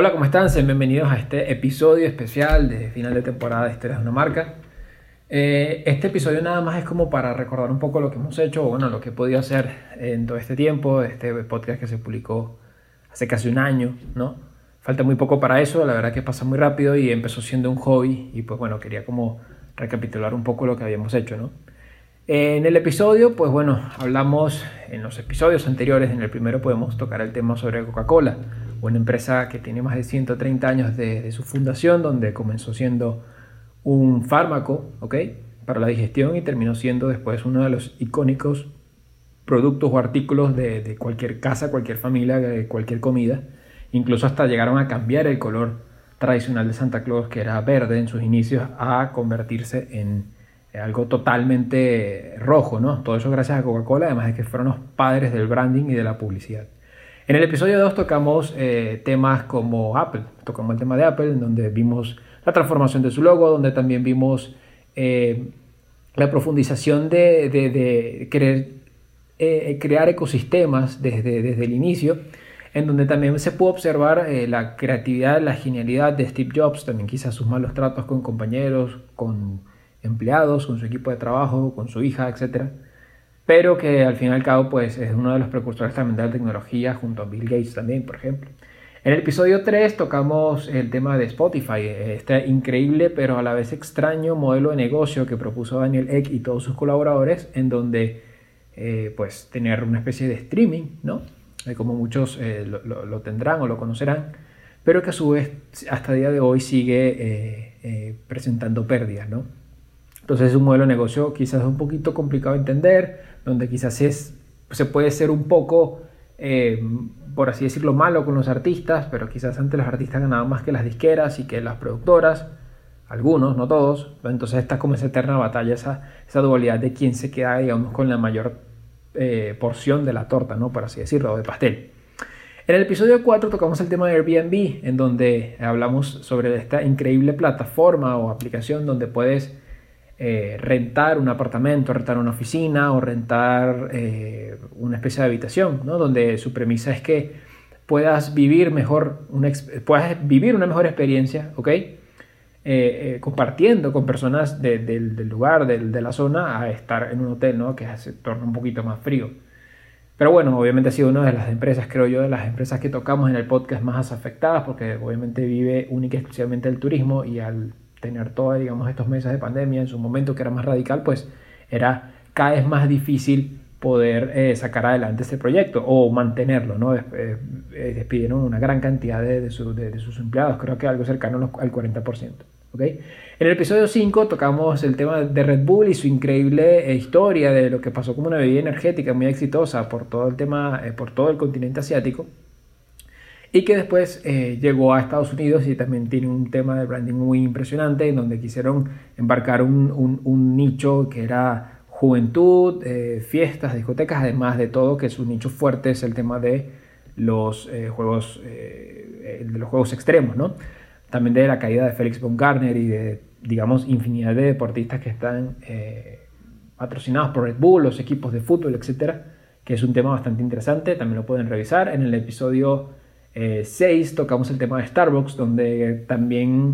Hola, ¿cómo están? Sean bienvenidos a este episodio especial de final de temporada de Historias de una marca. Eh, este episodio nada más es como para recordar un poco lo que hemos hecho, o bueno, lo que he podido hacer en todo este tiempo, este podcast que se publicó hace casi un año, ¿no? Falta muy poco para eso, la verdad que pasa muy rápido y empezó siendo un hobby y pues bueno, quería como recapitular un poco lo que habíamos hecho, ¿no? En el episodio, pues bueno, hablamos en los episodios anteriores, en el primero podemos tocar el tema sobre Coca-Cola una empresa que tiene más de 130 años de, su fundación, donde comenzó siendo un fármaco ¿ok? para la digestión y terminó siendo después uno de los icónicos productos o artículos de, cualquier casa, cualquier familia, cualquier comida. Incluso hasta llegaron a cambiar el color tradicional de Santa Claus, que era verde en sus inicios, a convertirse en algo totalmente rojo, ¿no? Todo eso gracias a Coca-Cola, además de que fueron los padres del branding y de la publicidad. En el episodio 2 tocamos eh, temas como Apple, tocamos el tema de Apple, en donde vimos la transformación de su logo, donde también vimos eh, la profundización de, querer eh, crear ecosistemas desde, desde el inicio, en donde también se pudo observar la creatividad, la genialidad de Steve Jobs, también quizás sus malos tratos con compañeros, con empleados, con su equipo de trabajo, con su hija, etcétera pero que al fin y al cabo pues, es uno de los precursores también de la tecnología junto a Bill Gates también, por ejemplo. En el episodio 3 tocamos el tema de Spotify, este increíble pero a la vez extraño modelo de negocio que propuso Daniel Eck y todos sus colaboradores, en donde eh, pues tener una especie de streaming, ¿no? como muchos eh, lo, tendrán o lo conocerán, pero que a su vez hasta el día de hoy sigue eh, presentando pérdidas, ¿no? Entonces es un modelo de negocio quizás un poquito complicado de entender, donde quizás es, se puede ser un poco, eh, por así decirlo, malo con los artistas, pero quizás antes los artistas ganaban más que las disqueras y que las productoras, algunos, no todos, entonces está como esa eterna batalla, esa, esa dualidad de quién se queda, digamos, con la mayor eh, porción de la torta, ¿no? Por así decirlo, de pastel. En el episodio 4 tocamos el tema de Airbnb, en donde hablamos sobre esta increíble plataforma o aplicación donde puedes eh, rentar un apartamento, rentar una oficina o rentar eh, una especie de habitación, ¿no? donde su premisa es que puedas vivir mejor, una, puedas vivir una mejor experiencia, ¿ok? Eh, compartiendo con personas del lugar, de la zona, a estar en un hotel, ¿no? Que se torna un poquito más frío. Pero bueno, obviamente ha sido una de las empresas, creo yo, de las empresas que tocamos en el podcast más afectadas, porque obviamente vive única y exclusivamente el turismo y al tener todos, digamos, estos meses de pandemia en su momento que era más radical, pues era cada vez más difícil poder eh, sacar adelante este proyecto o mantenerlo, ¿no? Eh, eh, despidieron una gran cantidad de, de, sus empleados, creo que algo cercano al 40%. ¿okay? En el episodio 5 tocamos el tema de Red Bull y su increíble historia de lo que pasó como una bebida energética muy exitosa por todo el tema, por todo el continente asiático y que después eh, llegó a Estados Unidos y también tiene un tema de branding muy impresionante en donde quisieron embarcar un, un, nicho que era juventud, eh, fiestas, discotecas, además de todo que su nicho fuerte es el tema de los eh, juegos de los juegos extremos, ¿no? También de la caída de Félix von Garner y de digamos infinidad de deportistas que están patrocinados por Red Bull, los equipos de fútbol, etcétera, que es un tema bastante interesante, también lo pueden revisar en el episodio 6 eh, tocamos el tema de Starbucks, donde también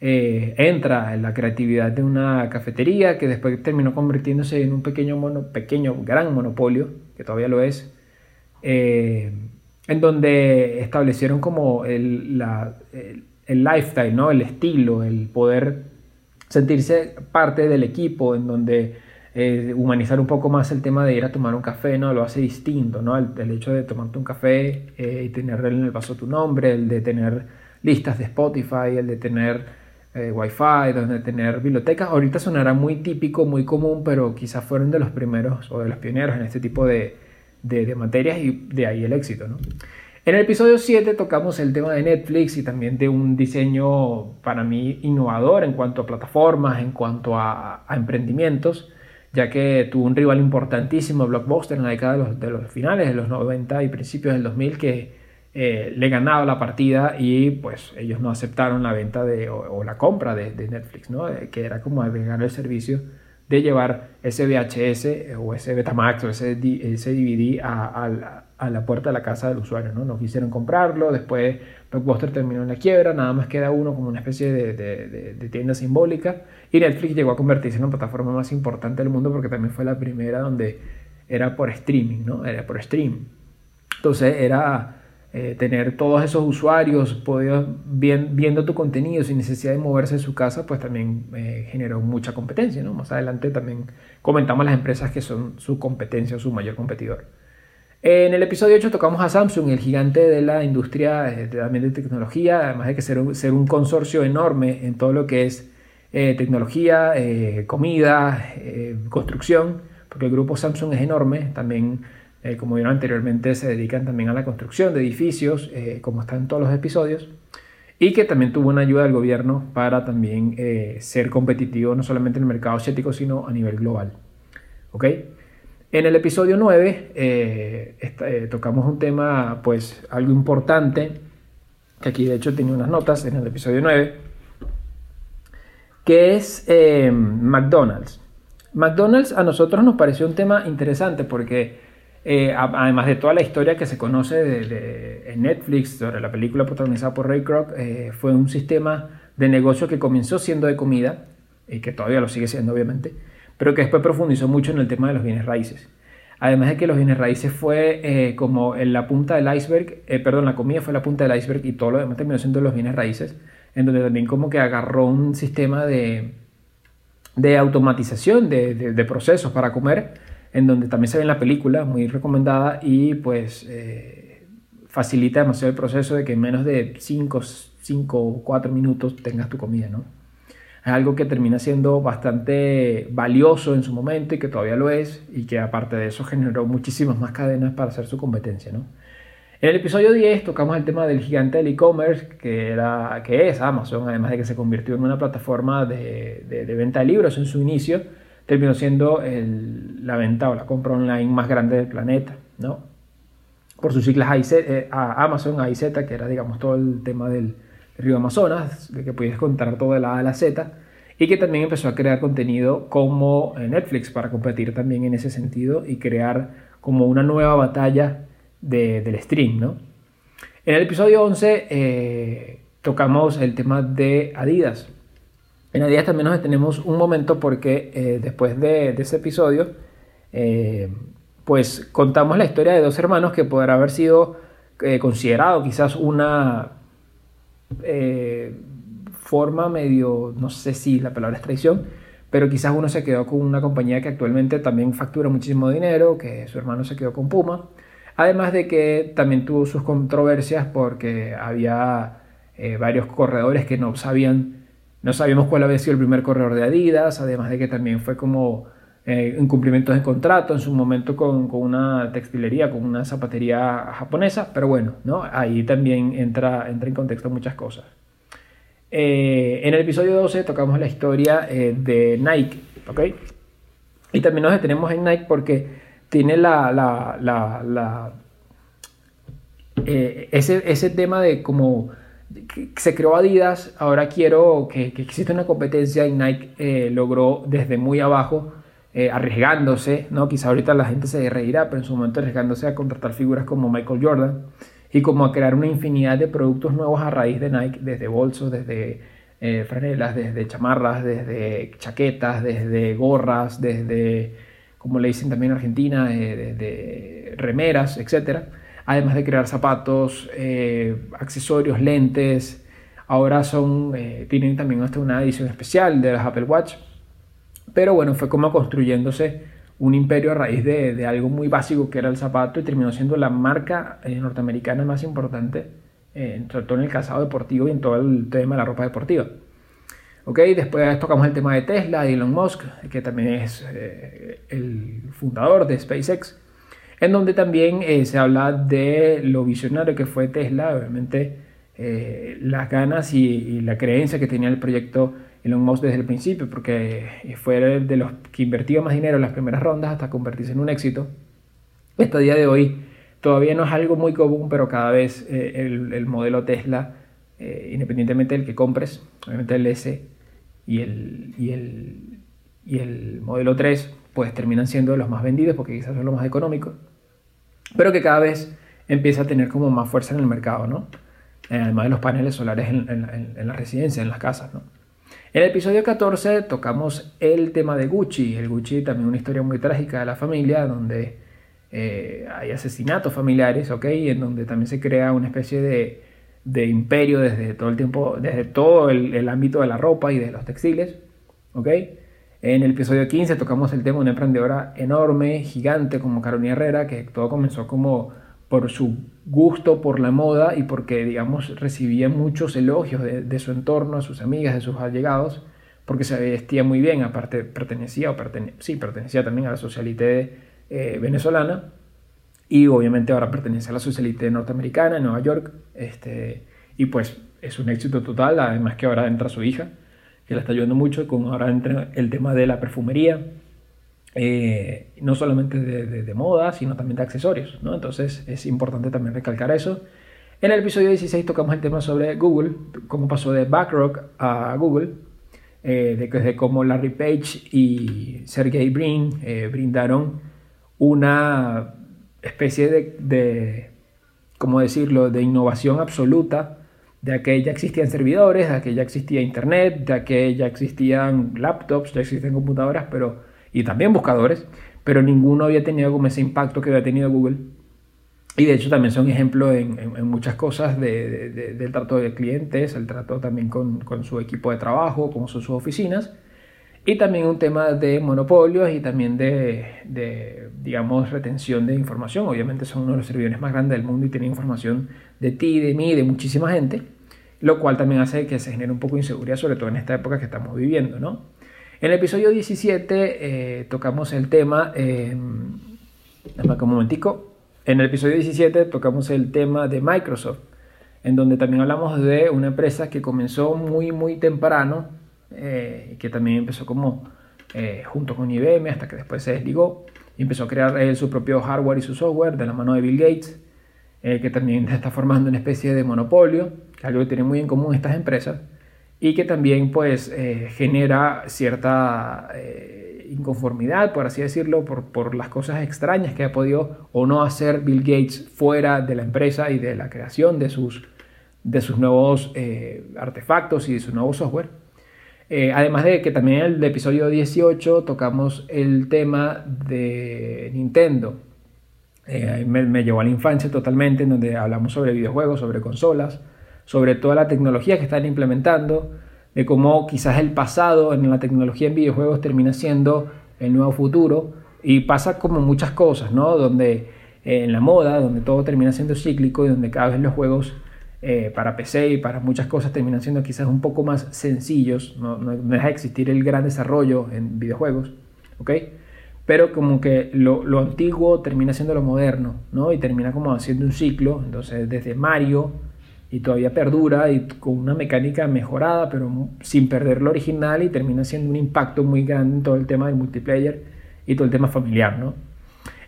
eh, entra en la creatividad de una cafetería que después terminó convirtiéndose en un pequeño, mono, pequeño gran monopolio, que todavía lo es, eh, en donde establecieron como el, el, lifestyle, ¿no? el estilo, el poder sentirse parte del equipo, en donde eh, humanizar un poco más el tema de ir a tomar un café, ¿no? Lo hace distinto, ¿no? El, hecho de tomarte un café eh, y tener en el vaso tu nombre, el de tener listas de Spotify, el de tener eh, Wi-Fi, donde tener bibliotecas. Ahorita sonará muy típico, muy común, pero quizás fueron de los primeros o de los pioneros en este tipo de, de, materias y de ahí el éxito, ¿no? En el episodio 7 tocamos el tema de Netflix y también de un diseño para mí innovador en cuanto a plataformas, en cuanto a emprendimientos ya que tuvo un rival importantísimo, Blockbuster, en la década de los, finales de los 90 y principios del 2000, que eh, le ganaba la partida y pues ellos no aceptaron la venta de, o, la compra de, Netflix, ¿no? Eh, que era como agregar el servicio de llevar ese VHS o ese Betamax o ese, ese DVD a, la puerta de la casa del usuario. ¿no? no quisieron comprarlo, después Blockbuster terminó en la quiebra, nada más queda uno como una especie de, tienda simbólica y Netflix llegó a convertirse en la plataforma más importante del mundo porque también fue la primera donde era por streaming, ¿no? era por stream. Entonces era eh, tener todos esos usuarios viendo tu contenido sin necesidad de moverse de su casa, pues también eh, generó mucha competencia. ¿no? Más adelante también comentamos las empresas que son su competencia o su mayor competidor. En el episodio 8 tocamos a Samsung, el gigante de la industria eh, también de tecnología, además de que ser ser un consorcio enorme en todo lo que es tecnología, comida, construcción, porque el grupo Samsung es enorme, también eh, como vieron anteriormente, se dedican también a la construcción de edificios, eh, como está en todos los episodios, y que también tuvo una ayuda del gobierno para también eh, ser competitivo no solamente en el mercado asiático, sino a nivel global. ¿Ok? En el episodio 9 tocamos un tema, pues algo importante, que aquí de hecho tenía unas notas en el episodio 9, que es McDonald's. McDonald's a nosotros nos pareció un tema interesante porque eh, además de toda la historia que se conoce de, en Netflix sobre la película protagonizada por Ray Kroc, eh, fue un sistema de negocio que comenzó siendo de comida, y que todavía lo sigue siendo obviamente, pero que después profundizó mucho en el tema de los bienes raíces. Además de que los bienes raíces fue eh, como en la punta del iceberg, perdón, la comida fue la punta del iceberg y todo lo demás terminó siendo los bienes raíces, en donde también como que agarró un sistema de, de automatización de, de procesos para comer, en donde también se ve en la película, muy recomendada y pues eh, facilita demasiado el proceso de que en menos de 5 o 4 minutos tengas tu comida, ¿no? Es algo que termina siendo bastante valioso en su momento y que todavía lo es y que aparte de eso generó muchísimas más cadenas para hacer su competencia, ¿no? En el episodio 10 tocamos el tema del gigante del e-commerce, que, era, que es Amazon, además de que se convirtió en una plataforma de, de, de venta de libros en su inicio terminó siendo la venta o la compra online más grande del planeta, ¿no? Por sus siglas AIZ, eh, Amazon, AIZ, que era, digamos, todo el tema del río Amazonas, de que podías contar todo de la A a la Z, y que también empezó a crear contenido como eh, Netflix para competir también en ese sentido y crear como una nueva batalla del stream, ¿no? En el episodio 11 eh, tocamos el tema de Adidas, en Adidas también nos detenemos un momento porque eh, después de, ese episodio, eh, pues contamos la historia de dos hermanos que podrá haber sido eh, considerado quizás una forma medio, no sé si la palabra es traición, pero quizás uno se quedó con una compañía que actualmente también factura muchísimo dinero, que su hermano se quedó con Puma, además de que también tuvo sus controversias porque había varios corredores que no sabían no sabíamos cuál había sido el primer corredor de Adidas, además de que también fue como eh, incumplimientos de contrato en su momento con, una textilería, con una zapatería japonesa, pero bueno, ¿no? ahí también entra, entra en contexto muchas cosas. Eh, en el episodio 12 tocamos la historia eh, de Nike, ¿ok? Y también nos detenemos en Nike porque tiene la, la, la, ese, ese tema de como se creó Adidas, ahora quiero que, que exista una competencia y Nike eh, logró desde muy abajo, eh, arriesgándose, ¿no? quizá ahorita la gente se reirá, pero en su momento arriesgándose a contratar figuras como Michael Jordan y como a crear una infinidad de productos nuevos a raíz de Nike, desde bolsos, desde eh, franelas, desde chamarras, desde chaquetas, desde gorras, desde, como le dicen también en Argentina, desde remeras, etcétera además de crear zapatos, eh, accesorios, lentes. Ahora son, eh, tienen también hasta una edición especial de las Apple Watch. Pero bueno, fue como construyéndose un imperio a raíz de, algo muy básico que era el zapato y terminó siendo la marca eh, norteamericana más importante, sobre todo en el calzado deportivo y en todo el tema de la ropa deportiva. Ok, después tocamos el tema de Tesla, de Elon Musk, que también es el fundador de SpaceX en donde también eh, se habla de lo visionario que fue Tesla, obviamente eh, las ganas y, la creencia que tenía el proyecto Elon Musk desde el principio, porque fue de los que invertía más dinero en las primeras rondas hasta convertirse en un éxito. Hasta el día de hoy todavía no es algo muy común, pero cada vez eh, el, modelo Tesla, independientemente del que compres, obviamente el S y el, y el y el modelo 3 pues terminan siendo los más vendidos porque quizás son los más económicos, pero que cada vez empieza a tener como más fuerza en el mercado, ¿no? Eh, además de los paneles solares en, en, las residencias, en las casas, ¿no? En el episodio 14 tocamos el tema de Gucci. El Gucci también una historia muy trágica de la familia, donde eh, hay asesinatos familiares, ¿ok? En donde también se crea una especie de, de imperio desde todo el tiempo, desde todo el, ámbito de la ropa y de los textiles, ¿ok? En el episodio 15 tocamos el tema de una emprendedora enorme, gigante como Carolina Herrera, que todo comenzó como por su gusto por la moda y porque, digamos, recibía muchos elogios de, su entorno, de sus amigas, de sus allegados, porque se vestía muy bien, aparte pertenecía, o sí, pertenecía también a la socialité eh, venezolana y obviamente ahora pertenece a la socialité norteamericana en Nueva York, este, y pues es un éxito total, además que ahora entra su hija, que la está ayudando mucho, con ahora entra el tema de la perfumería, eh, no solamente de, moda, sino también de accesorios, ¿no? Entonces es importante también recalcar eso. En el episodio 16 tocamos el tema sobre Google, cómo pasó de Backrock a Google, eh, de, cómo Larry Page y Sergey Brin eh, brindaron una especie de, de, ¿cómo decirlo?, de innovación absoluta, de que ya existían servidores, de que ya existía Internet, de que ya existían laptops, ya existían computadoras, pero y también buscadores, pero ninguno había tenido como ese impacto que había tenido Google. Y de hecho también son ejemplos en, en, muchas cosas de, del trato de clientes, el trato también con, con, su equipo de trabajo, son sus oficinas, y también un tema de monopolios y también de, de, digamos, retención de información. Obviamente son uno de los servidores más grandes del mundo y tienen información de ti, de mí, de muchísima gente, lo cual también hace que se genere un poco de inseguridad, sobre todo en esta época que estamos viviendo, ¿no? En el episodio 17 eh, tocamos el tema, eh, un momentico, en episodio 17 tocamos el tema de Microsoft, en donde también hablamos de una empresa que comenzó muy, muy temprano, eh, que también empezó como eh, junto con IBM hasta que después se desligó y empezó a crear su propio hardware y su software de la mano de Bill Gates, que también está formando una especie de monopolio, que algo que tienen muy en común estas empresas y que también pues eh, genera cierta eh, inconformidad, por así decirlo, por, por, las cosas extrañas que ha podido o no hacer Bill Gates fuera de la empresa y de la creación de sus, de sus nuevos eh, artefactos y de su nuevo software. además de que también en el episodio 18 tocamos el tema de Nintendo. me, me llevó a la infancia totalmente, en donde hablamos sobre videojuegos, sobre consolas, sobre toda la tecnología que están implementando, de cómo quizás el pasado en la tecnología en videojuegos termina siendo el nuevo futuro y pasa como muchas cosas, ¿no? Donde eh, en la moda, donde todo termina siendo cíclico y donde cada vez los juegos eh, para PC y para muchas cosas terminan siendo quizás un poco más sencillos, no, no, deja de existir el gran desarrollo en videojuegos, ¿ok? Pero como que lo, lo antiguo termina siendo lo moderno, ¿no? Y termina como haciendo un ciclo, entonces desde Mario y todavía perdura y con una mecánica mejorada, pero sin perder lo original y termina siendo un impacto muy grande en todo el tema del multiplayer y todo el tema familiar, ¿no?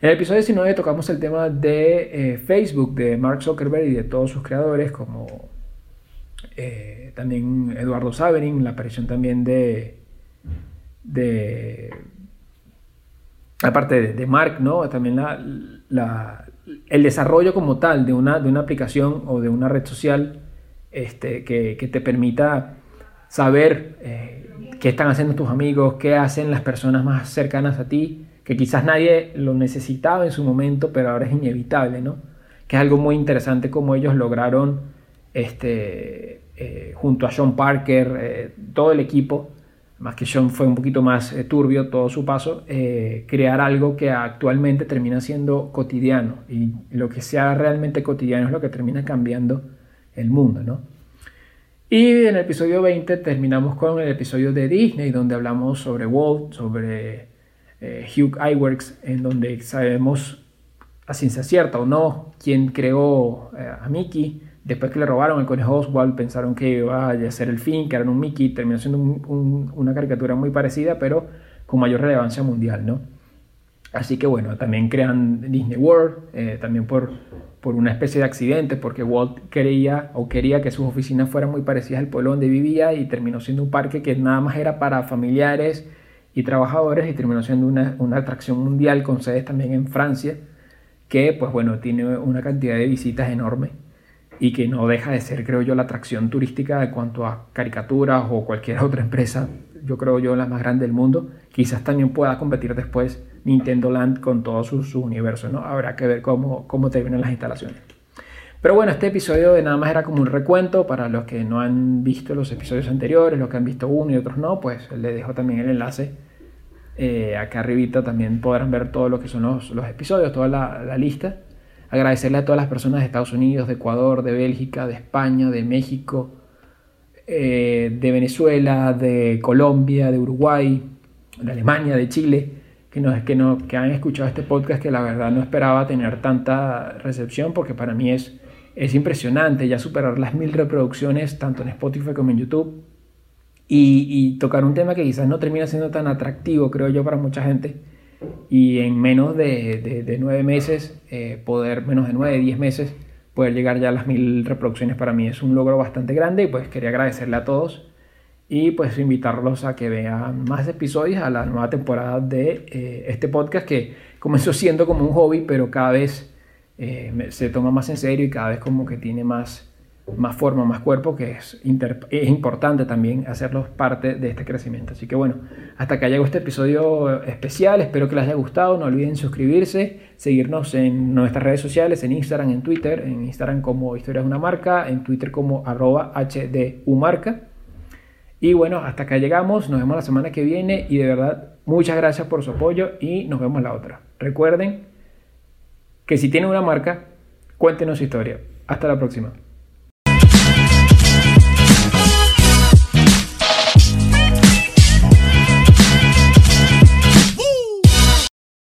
En el episodio 19 tocamos el tema de eh, Facebook, de Mark Zuckerberg y de todos sus creadores, como eh, también Eduardo Saverin, la aparición también de, de aparte de, Mark, ¿no? También la, la, el desarrollo como tal de una, de una aplicación o de una red social este, que, te permita saber eh, qué están haciendo tus amigos, qué hacen las personas más cercanas a ti, que quizás nadie lo necesitaba en su momento, pero ahora es inevitable, ¿no? Que es algo muy interesante como ellos lograron, este, eh, junto a Sean Parker, eh, todo el equipo, más que Sean fue un poquito más eh, turbio todo su paso, eh, crear algo que actualmente termina siendo cotidiano y lo que sea realmente cotidiano es lo que termina cambiando el mundo, ¿no? Y en el episodio 20 terminamos con el episodio de Disney donde hablamos sobre Walt, sobre eh, Hugh Iwerks, en donde sabemos a ciencia cierta o no quién creó a Mickey, Después que le robaron el conejo Oswald, pensaron que iba a ser el fin, que eran un Mickey, terminó siendo una caricatura muy parecida, pero con mayor relevancia mundial, ¿no? Así que bueno, también crean Disney World, eh, también por, por una especie de accidente, porque Walt quería o quería que sus oficinas fueran muy parecidas al pueblo donde vivía y terminó siendo un parque que nada más era para familiares y trabajadores y terminó siendo una, una atracción mundial con sedes también en Francia, que pues bueno, tiene una cantidad de visitas enorme y que no deja de ser, creo yo, la atracción turística en cuanto a caricaturas o cualquier otra empresa, yo creo yo, la más grande del mundo. Quizás también pueda competir después Nintendo Land con todo su, su universo, ¿no? Habrá que ver cómo, cómo terminan las instalaciones. Pero bueno, este episodio de nada más era como un recuento para los que no han visto los episodios anteriores, los que han visto uno y otros no, pues les dejo también el enlace. Eh, acá arribita también podrán ver todo lo que son los, los episodios, toda la, la lista. Agradecerle a todas las personas de Estados Unidos, de Ecuador, de Bélgica, de España, de México, eh, de Venezuela, de Colombia, de Uruguay, de Alemania, de Chile, que, nos, que, no, que han escuchado este podcast que la verdad no esperaba tener tanta recepción porque para mí es, es impresionante ya superar las mil reproducciones tanto en Spotify como en YouTube y, y tocar un tema que quizás no termina siendo tan atractivo creo yo para mucha gente y en menos de, de, nueve meses, eh, poder, menos de nueve, diez meses, poder llegar ya a las mil reproducciones para mí es un logro bastante grande y pues quería agradecerle a todos y pues invitarlos a que vean más episodios a la nueva temporada de eh, este podcast que comenzó siendo como un hobby pero cada vez eh, se toma más en serio y cada vez como que tiene más más forma, más cuerpo, que es, es importante también hacerlos parte de este crecimiento. Así que bueno, hasta que llegado este episodio especial, espero que les haya gustado, no olviden suscribirse, seguirnos en nuestras redes sociales, en Instagram, en Twitter, en Instagram como Historias de una Marca, en Twitter como arroba HDUmarca. Y bueno, hasta acá llegamos, nos vemos la semana que viene y de verdad muchas gracias por su apoyo y nos vemos la otra. Recuerden que si tienen una marca, cuéntenos su historia. Hasta la próxima.